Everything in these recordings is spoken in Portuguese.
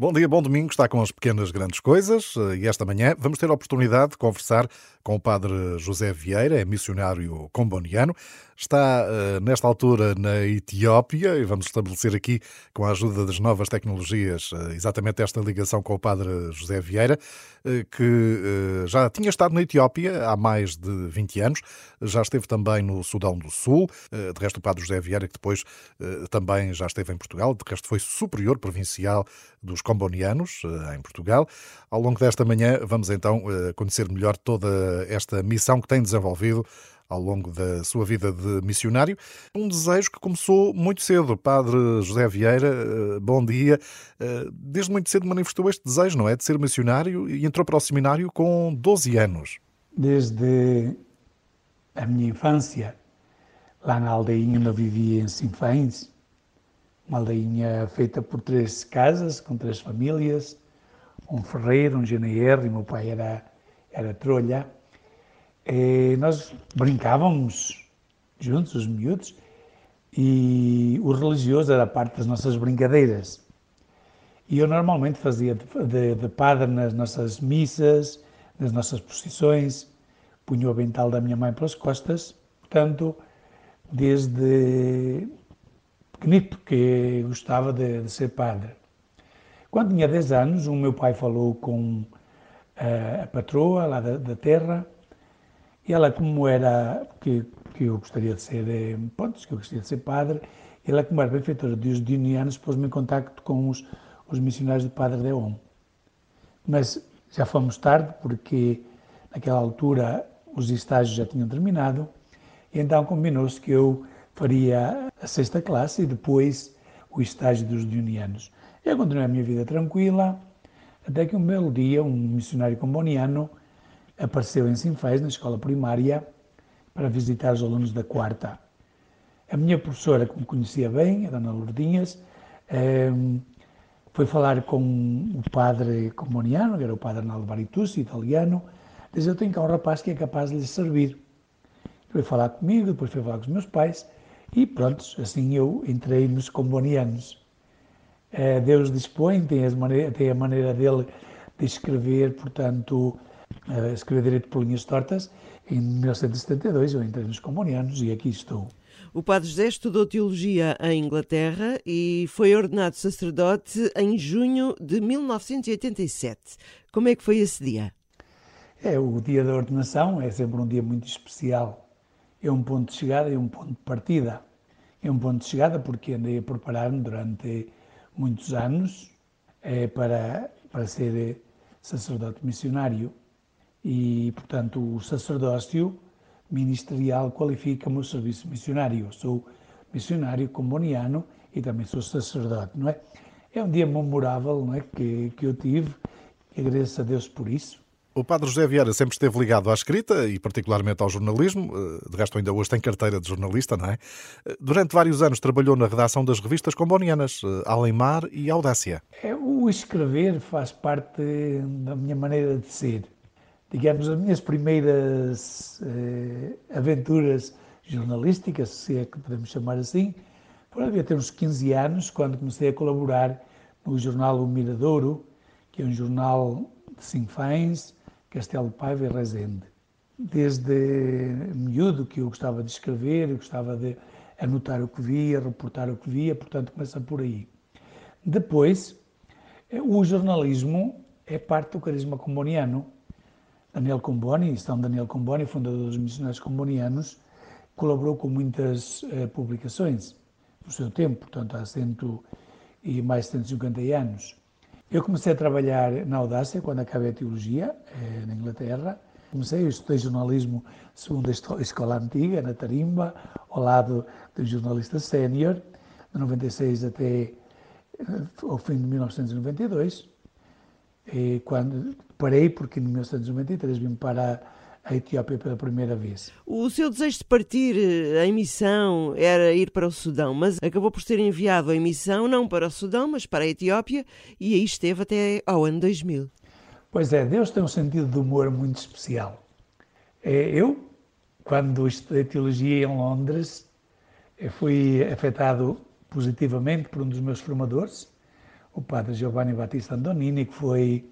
Bom dia, bom domingo. Está com as pequenas grandes coisas e esta manhã vamos ter a oportunidade de conversar com o padre José Vieira, é missionário comboniano. Está uh, nesta altura na Etiópia e vamos estabelecer aqui, com a ajuda das novas tecnologias, uh, exatamente esta ligação com o padre José Vieira, uh, que já tinha estado na Etiópia há mais de 20 anos, já esteve também no Sudão do Sul. de resto, o padre José Vieira, que depois também já esteve em Portugal, de resto foi superior provincial dos combonianos, em Portugal. Ao longo desta manhã, vamos então conhecer melhor toda esta missão que tem desenvolvido ao longo da sua vida de missionário. Um desejo que começou muito cedo. Padre José Vieira, eh, bom dia. Desde muito cedo manifestou este desejo, não é? De ser missionário e entrou para o seminário com 12 anos. Desde a minha infância, lá na aldeinha onde eu vivia em Sinfães, uma aldeinha feita por três casas, com três famílias, um ferreiro, um GNR, e meu pai era, era trolha. E nós brincávamos juntos, os miúdos, e o religioso era parte das nossas brincadeiras. E eu normalmente fazia de, de, de padre nas nossas missas, nas nossas procissões, punha o avental da minha mãe pelas costas, portanto, desde pequenito que gostava de, de, ser padre. Quando tinha 10 anos, o meu pai falou com a, eh, a patroa lá da, da, terra ela, como era que, que eu gostaria de ser, eh, pronto, que eu gostaria de ser padre, ela, como era benfeitora dos dionianos, pôs-me em contacto com os, os missionários do Padre Deon. Mas já fomos tarde, porque naquela altura os estágios já tinham terminado, então combinou-se que eu faria a sexta classe e depois o estágio dos dionianos. Eu continuei a minha vida tranquila, até que um belo dia um missionário comboniano apareceu em Sinfãs, na escola primária, para visitar os alunos da quarta. A minha professora, que me conhecia bem, a dona Lourdinhas, ehm, foi falar com o padre comboniano, que era o padre Arnaldo Baritucci, italiano, diz, eu tenho cá um rapaz que é capaz de lhe servir. Foi falar comigo, depois foi falar com os meus pais, e pronto, assim eu entrei nos combonianos. Eh, Deus dispõe, tem a maneira dele de escrever, portanto, eh, escrever direito por linhas tortas. Em 1972 eu entrei nos combonianos e aqui estou. O Padre José estudou teologia em Inglaterra e foi ordenado sacerdote em junho de 1987. Como é que foi esse dia? É, o dia da ordenação é sempre um dia muito especial é um ponto de chegada e um ponto de partida. É um ponto de chegada porque andei a preparar-me durante muitos anos é, para, para ser sacerdote missionário e, portanto, o sacerdócio ministerial qualifica-me o serviço missionário. Eu sou missionário comboniano e também sou sacerdote, não é? É um dia memorável não é, que, que eu tive e agradeço a Deus por isso. O padre José Vieira sempre esteve ligado à escrita e particularmente ao jornalismo, eh, de resto ainda hoje tem carteira de jornalista, não é? Eh, durante vários anos trabalhou na redação das revistas combonianas, eh, Além Mar e Audácia. É, o escrever faz parte da minha maneira de ser. Digamos, as minhas primeiras eh, aventuras jornalísticas, se é que podemos chamar assim, foram ter uns 15 anos, quando comecei a colaborar no jornal O Miradouro, que é um jornal de Sinfãs, Castelo Paiva e Rezende. Desde miúdo que eu gostava de escrever, eu gostava de anotar o que via, reportar o que via, portanto começa por aí. Depois, o jornalismo é parte do carisma comboniano. Daniel Comboni, São Daniel Comboni, fundador dos missionários combonianos, colaborou com muitas uh, publicações no seu tempo, portanto há e mais de 150 anos. Eu comecei a trabalhar na Audácia quando acabei a teologia, eh, na Inglaterra. Comecei, eu estudei jornalismo segundo a escola antiga, na Tarimba, ao lado do jornalista sénior, de 96 até eh, ao fim de 1992. E quando parei, porque em 1993 vim para a Etiópia pela primeira vez. O seu desejo de partir eh, em missão era ir para o Sudão, mas acabou por ser enviado em missão não para o Sudão, mas para a Etiópia e aí esteve até ao ano 2000. Pois é, Deus tem um sentido de humor muito especial. É, eu, quando estudei teologia em Londres, fui afetado positivamente por um dos meus formadores, o padre Giovanni Battista Andonini, que foi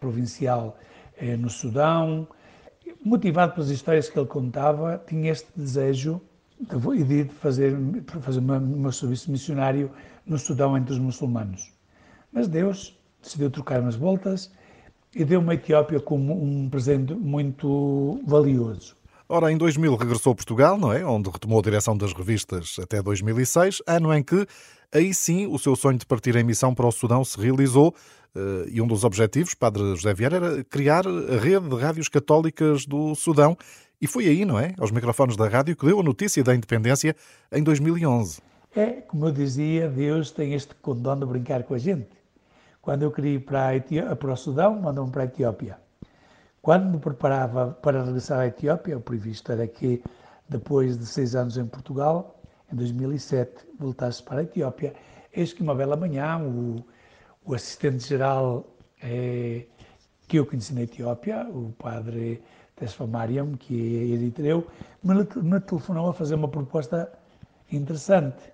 provincial eh, no Sudão. Motivado pelas histórias que ele contava, tinha este desejo de, de fazer, fazer o meu serviço missionário no Sudão entre os muçulmanos. Mas Deus decidiu trocar umas voltas e deu-me a Etiópia como um presente muito valioso. Ora, em 2000 regressou a Portugal, não é? Onde retomou a direção das revistas até 2006, ano em que, aí sim, o seu sonho de partir em missão para o Sudão se realizou eh, e um dos objetivos, Padre José Vieira, era criar a rede de rádios católicas do Sudão. E foi aí, não é? Aos microfones da rádio que deu a notícia da independência em 2011. É, como eu dizia, Deus tem este condão de brincar com a gente. Quando eu queria ir para, a para o Sudão, mandou-me para a Etiópia. Quando me preparava para regressar à Etiópia, o previsto era que, depois de seis anos em Portugal, em 2007, voltasse para a Etiópia. Eis que uma bela manhã, o, o assistente-geral é, que eu conheci na Etiópia, o padre Tesfa Mariam, que é eritreu, me, me telefonou a fazer uma proposta interessante.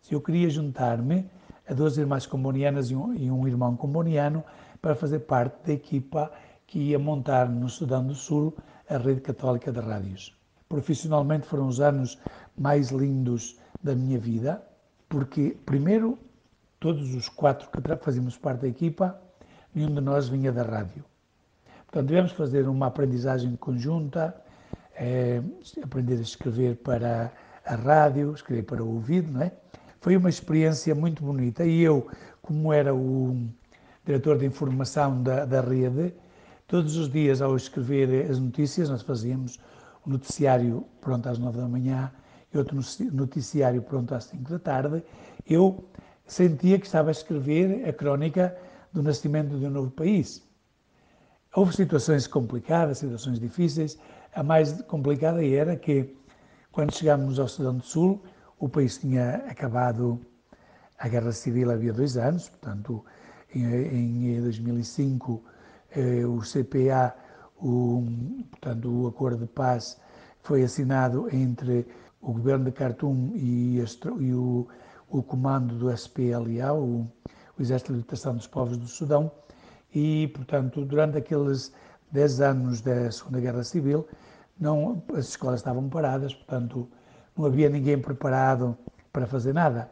Se eu queria juntar-me a duas irmãs combonianas e um, e um irmão comboniano para fazer parte da equipa que ia montar no Sudão do Sul a rede católica de rádios. Profissionalmente foram os anos mais lindos da minha vida, porque, primeiro, todos os quatro que fazíamos parte da equipa, nenhum de nós vinha da rádio. Portanto, tivemos fazer uma aprendizagem conjunta, é, aprender a escrever para a rádio, escrever para o ouvido, não é? Foi uma experiência muito bonita e eu, como era o diretor de informação da, da rede, Todos os dias, ao escrever as notícias, nós fazíamos um noticiário pronto às nove da manhã e outro noticiário pronto às cinco da tarde. Eu sentia que estava a escrever a crónica do nascimento de um novo país. Houve situações complicadas, situações difíceis. A mais complicada era que, quando chegámos ao Sudão do Sul, o país tinha acabado a Guerra Civil havia dois anos, portanto, em, em 2005 eh, o CPA, o, portanto, o acordo de paz foi assinado entre o governo de Khartoum e, e o, o, comando do SPLA, o, o Exército de Libertação dos Povos do Sudão, e, portanto, durante aqueles 10 anos da Segunda Guerra Civil, não, as escolas estavam paradas, portanto, não havia ninguém preparado para fazer nada.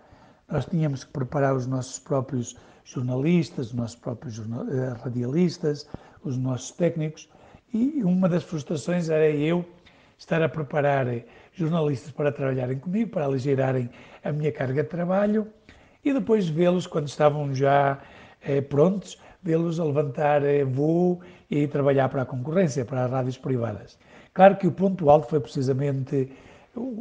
Nós tínhamos que preparar os nossos próprios jornalistas, os nossos próprios eh, radialistas, os nossos técnicos, e uma das frustrações era eu estar a preparar eh, jornalistas para trabalharem comigo, para aligerarem a minha carga de trabalho, e depois vê-los, quando estavam já eh, prontos, vê-los a levantar voo e trabalhar para a concorrência, para as rádios privadas. Claro que o ponto alto foi precisamente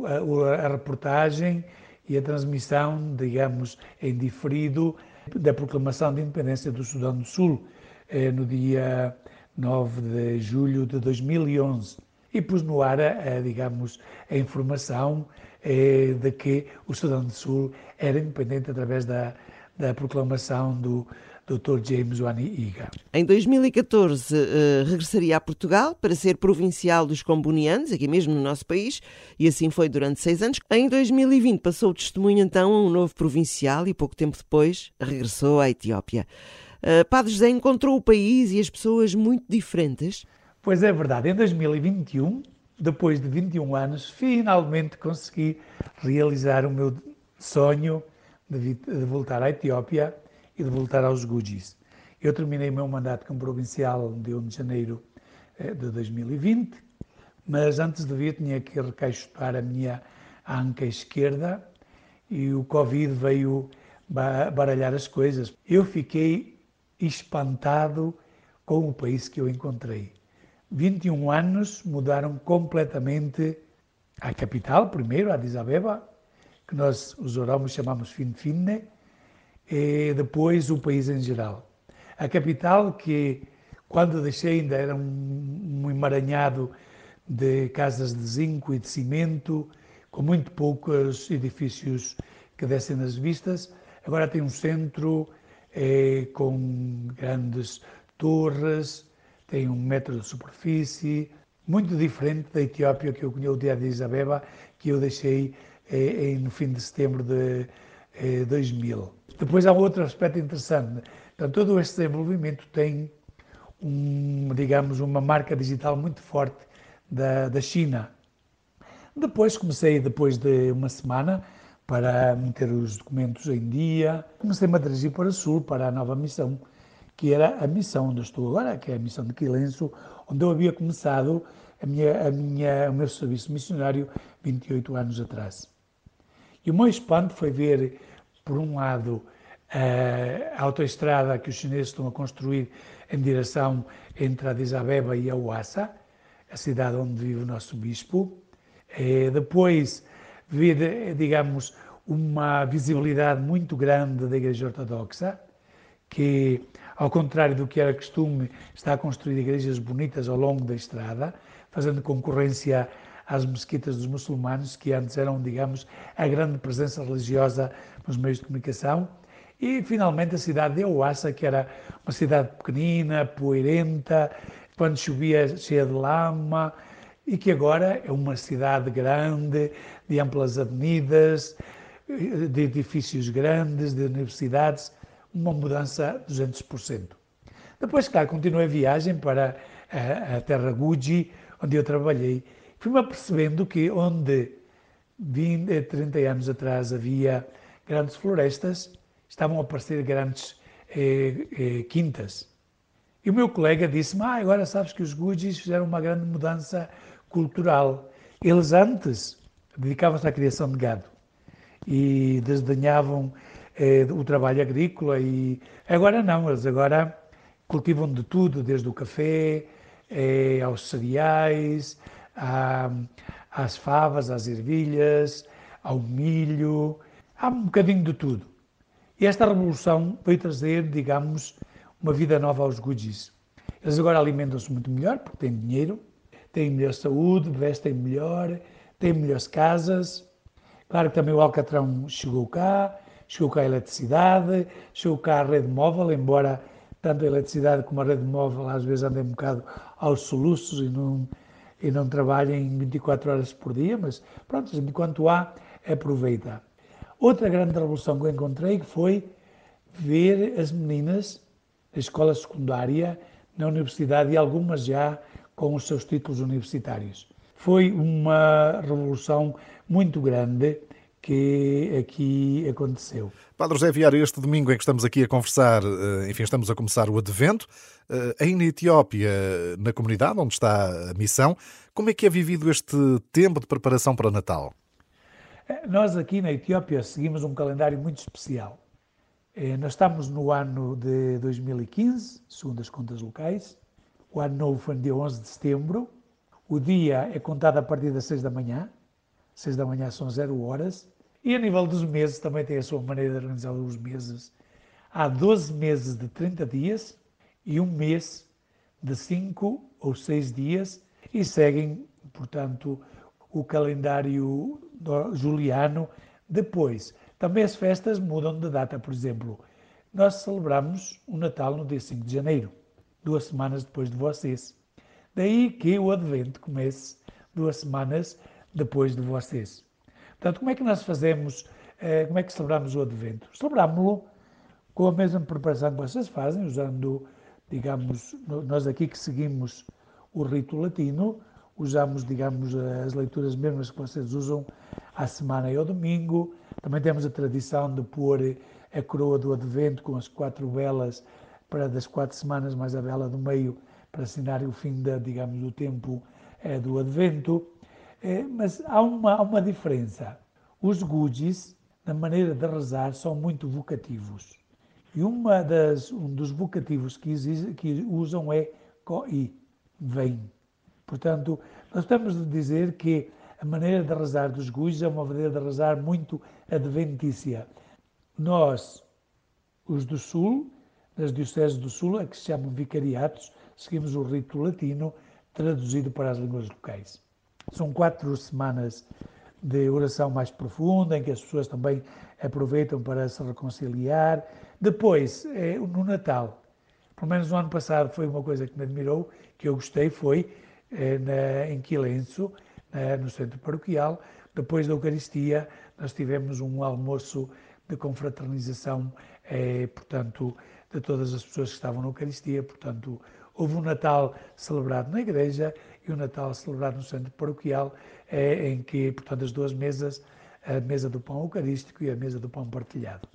a, a reportagem e a transmissão, digamos, em diferido da proclamação de independência do Sudão do Sul, eh, no dia 9 de julho de 2011. E pus no ar, digamos, a informação eh, de que o Sudão do Sul era independente através da, da proclamação do Dr. James Wani Iga. Em 2014 uh, regressaria a Portugal para ser provincial dos combonianos, aqui mesmo no nosso país, e assim foi durante seis anos. Em 2020 passou o testemunho então a um novo provincial e pouco tempo depois regressou à Etiópia. Uh, Padre José encontrou o país e as pessoas muito diferentes? Pois é verdade. Em 2021, depois de 21 anos, finalmente consegui realizar o meu sonho de, de voltar à Etiópia e de voltar aos Gujis. Eu terminei o meu mandato como provincial de 1 de janeiro eh, de 2020, mas antes de vir tinha que recaixotar a minha anca esquerda e o Covid veio baralhar as coisas. Eu fiquei espantado com o país que eu encontrei. 21 anos mudaram completamente a capital, primeiro, Addis Abeba, que nós, os oromos, chamamos Finfinne, e depois o país em geral. A capital, que quando deixei ainda era um, um emaranhado de casas de zinco e de cimento, com muito poucos edifícios que descem nas vistas, agora tem um centro eh, com grandes torres, tem um metro de superfície, muito diferente da Etiópia que eu conheço, de Addis Abeba, que eu deixei eh, no fim de setembro de 2000. Depois há outro aspecto interessante. Então, todo este desenvolvimento tem, um, digamos, uma marca digital muito forte da, da China. Depois comecei, depois de uma semana, para meter os documentos em dia, comecei-me a dirigir para o Sul, para a nova missão, que era a missão onde estou agora, que é a missão de Quilenço, onde eu havia começado a minha, a minha, o meu serviço missionário 28 anos atrás. E o meu espanto foi ver, por um lado, a autoestrada que os chineses estão a construir em direção entre Addis Abeba e Awassa, a cidade onde vive o nosso bispo. Eh, depois, ver, digamos, uma visibilidade muito grande da Igreja Ortodoxa, que, ao contrário do que era costume, está a construir igrejas bonitas ao longo da estrada, fazendo concorrência às mesquitas dos muçulmanos, que antes eram, digamos, a grande presença religiosa nos meios de comunicação. E, finalmente, a cidade de Ouassa, que era uma cidade pequenina, poeirenta, quando chovia cheia de lama, e que agora é uma cidade grande, de amplas avenidas, de edifícios grandes, de universidades, uma mudança de 200%. Depois, claro, continuei a viagem para a, a terra Guji, onde eu trabalhei. Fui-me apercebendo que onde 20, 30 anos atrás havia grandes florestas, estavam a aparecer grandes eh, eh, quintas. E o meu colega disse-me, ah, agora sabes que os Gujis fizeram uma grande mudança cultural. Eles antes dedicavam-se à criação de gado e desdenhavam eh, o trabalho agrícola e agora não, eles agora cultivam de tudo, desde o café eh, aos cereais, à, às favas, às ervilhas, ao milho, há um bocadinho de tudo. E esta revolução veio trazer, digamos, uma vida nova aos Gujis. Eles agora alimentam-se muito melhor, porque têm dinheiro, têm melhor saúde, vestem melhor, têm melhores casas. Claro que também o Alcatrão chegou cá, chegou cá a eletricidade, chegou cá a rede móvel, embora tanto a eletricidade como a rede móvel às vezes andem um bocado aos soluços e não, e não trabalhem 24 horas por dia, mas pronto, enquanto há, aproveita. Outra grande revolução que eu encontrei foi ver as meninas da escola secundária na universidade e algumas já com os seus títulos universitários. Foi uma revolução muito grande que aqui aconteceu. Padre José Vieira, este domingo em que estamos aqui a conversar, eh, enfim, estamos a começar o Advento, eh, aí na Etiópia, na comunidade onde está a missão, como é que é vivido este tempo de preparação para o Natal? Eh, nós aqui na Etiópia seguimos um calendário muito especial. Nós estamos no ano de 2015, segundo as contas locais. O ano novo foi no dia 11 de setembro. O dia é contado a partir das 6 da manhã. 6 da manhã são 0 horas. E a nível dos meses, também tem a sua maneira de organizar os meses. Há 12 meses de 30 dias e um mês de 5 ou 6 dias e seguem, portanto, o calendário juliano. Depois, também as festas mudam de data. Por exemplo, nós celebramos o Natal no dia 5 de janeiro, duas semanas depois de vocês. Daí que o Advento comece duas semanas depois de vocês. Portanto, como é que nós fazemos, eh, como é que celebramos o Advento? Celebramos-lo com a mesma preparação que vocês fazem, usando, digamos, nós aqui que seguimos o rito latino, usamos, digamos, as leituras mesmas que vocês usam à semana e ao domingo. Também temos a tradição de pôr a coroa do Advento com as quatro velas para das quatro semanas mais a vela do meio para assinar o fim da, digamos, do tempo é, do Advento. É, mas há uma, há uma diferença. Os Gujis, na maneira de rezar, são muito vocativos. E uma das, um dos vocativos que, que usam é Koi, vem. Portanto, nós estamos a dizer que a maneira de rezar dos Gujis é uma maneira de rezar muito adventícia. Nós, os do Sul, nas dioceses do Sul, a que se chamam vicariatos, seguimos o rito latino traduzido para as línguas locais. São quatro semanas de oração mais profunda, em que as pessoas também aproveitam para se reconciliar. Depois, é, no Natal, pelo menos no ano passado foi uma coisa que me admirou, que eu gostei, foi é, na, em Quilenço, no centro paroquial, depois da Eucaristia, nós tivemos um almoço de confraternização, é, portanto, de todas as pessoas que estavam na Eucaristia. Portanto, houve um Natal celebrado na igreja e um Natal celebrado no centro paroquial, é, em que, portanto, as duas mesas, a mesa do pão eucarístico e a mesa do pão partilhado.